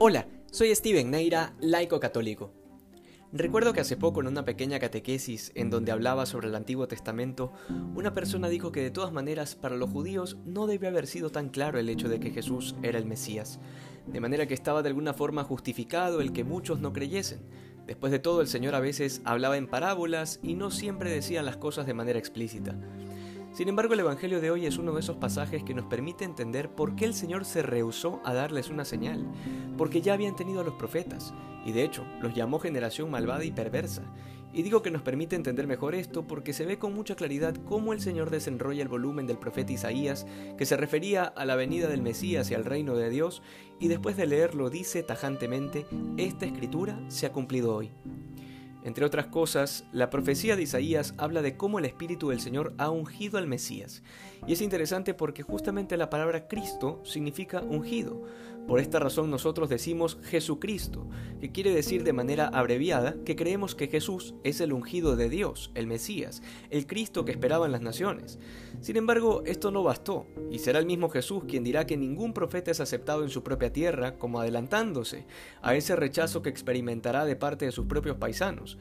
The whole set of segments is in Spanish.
Hola, soy Steven Neira, laico católico. Recuerdo que hace poco en una pequeña catequesis en donde hablaba sobre el Antiguo Testamento, una persona dijo que de todas maneras para los judíos no debe haber sido tan claro el hecho de que Jesús era el Mesías, de manera que estaba de alguna forma justificado el que muchos no creyesen. Después de todo, el Señor a veces hablaba en parábolas y no siempre decía las cosas de manera explícita. Sin embargo, el Evangelio de hoy es uno de esos pasajes que nos permite entender por qué el Señor se rehusó a darles una señal, porque ya habían tenido a los profetas, y de hecho los llamó generación malvada y perversa. Y digo que nos permite entender mejor esto porque se ve con mucha claridad cómo el Señor desenrolla el volumen del profeta Isaías, que se refería a la venida del Mesías y al reino de Dios, y después de leerlo dice tajantemente, esta escritura se ha cumplido hoy. Entre otras cosas, la profecía de Isaías habla de cómo el Espíritu del Señor ha ungido al Mesías. Y es interesante porque justamente la palabra Cristo significa ungido. Por esta razón nosotros decimos Jesucristo, que quiere decir de manera abreviada que creemos que Jesús es el ungido de Dios, el Mesías, el Cristo que esperaban las naciones. Sin embargo, esto no bastó, y será el mismo Jesús quien dirá que ningún profeta es aceptado en su propia tierra, como adelantándose a ese rechazo que experimentará de parte de sus propios paisanos.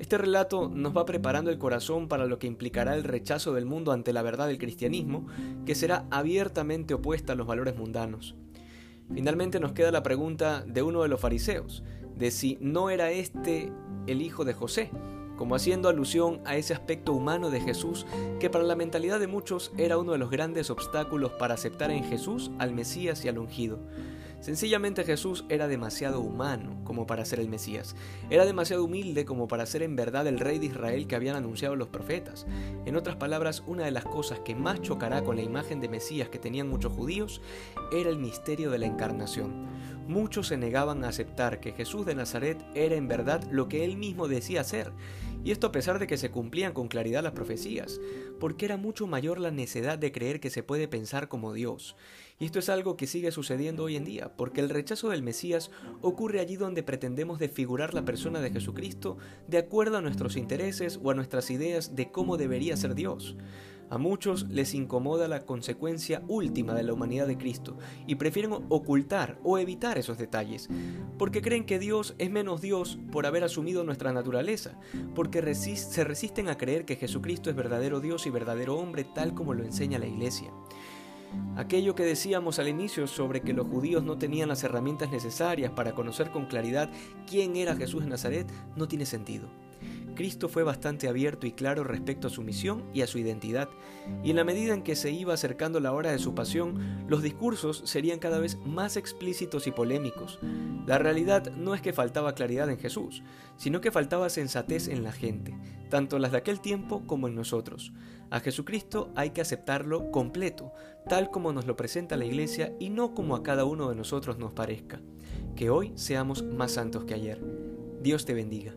Este relato nos va preparando el corazón para lo que implicará el rechazo del mundo ante la verdad del cristianismo, que será abiertamente opuesta a los valores mundanos. Finalmente nos queda la pregunta de uno de los fariseos, de si no era este el hijo de José, como haciendo alusión a ese aspecto humano de Jesús que para la mentalidad de muchos era uno de los grandes obstáculos para aceptar en Jesús al Mesías y al ungido. Sencillamente Jesús era demasiado humano como para ser el Mesías, era demasiado humilde como para ser en verdad el rey de Israel que habían anunciado los profetas. En otras palabras, una de las cosas que más chocará con la imagen de Mesías que tenían muchos judíos era el misterio de la encarnación. Muchos se negaban a aceptar que Jesús de Nazaret era en verdad lo que él mismo decía ser, y esto a pesar de que se cumplían con claridad las profecías, porque era mucho mayor la necedad de creer que se puede pensar como Dios. Y esto es algo que sigue sucediendo hoy en día, porque el rechazo del Mesías ocurre allí donde pretendemos desfigurar la persona de Jesucristo de acuerdo a nuestros intereses o a nuestras ideas de cómo debería ser Dios. A muchos les incomoda la consecuencia última de la humanidad de Cristo y prefieren ocultar o evitar esos detalles, porque creen que Dios es menos Dios por haber asumido nuestra naturaleza, porque se resisten a creer que Jesucristo es verdadero Dios y verdadero hombre tal como lo enseña la Iglesia. Aquello que decíamos al inicio sobre que los judíos no tenían las herramientas necesarias para conocer con claridad quién era Jesús de Nazaret no tiene sentido. Cristo fue bastante abierto y claro respecto a su misión y a su identidad, y en la medida en que se iba acercando la hora de su pasión, los discursos serían cada vez más explícitos y polémicos. La realidad no es que faltaba claridad en Jesús, sino que faltaba sensatez en la gente, tanto las de aquel tiempo como en nosotros. A Jesucristo hay que aceptarlo completo, tal como nos lo presenta la Iglesia y no como a cada uno de nosotros nos parezca. Que hoy seamos más santos que ayer. Dios te bendiga.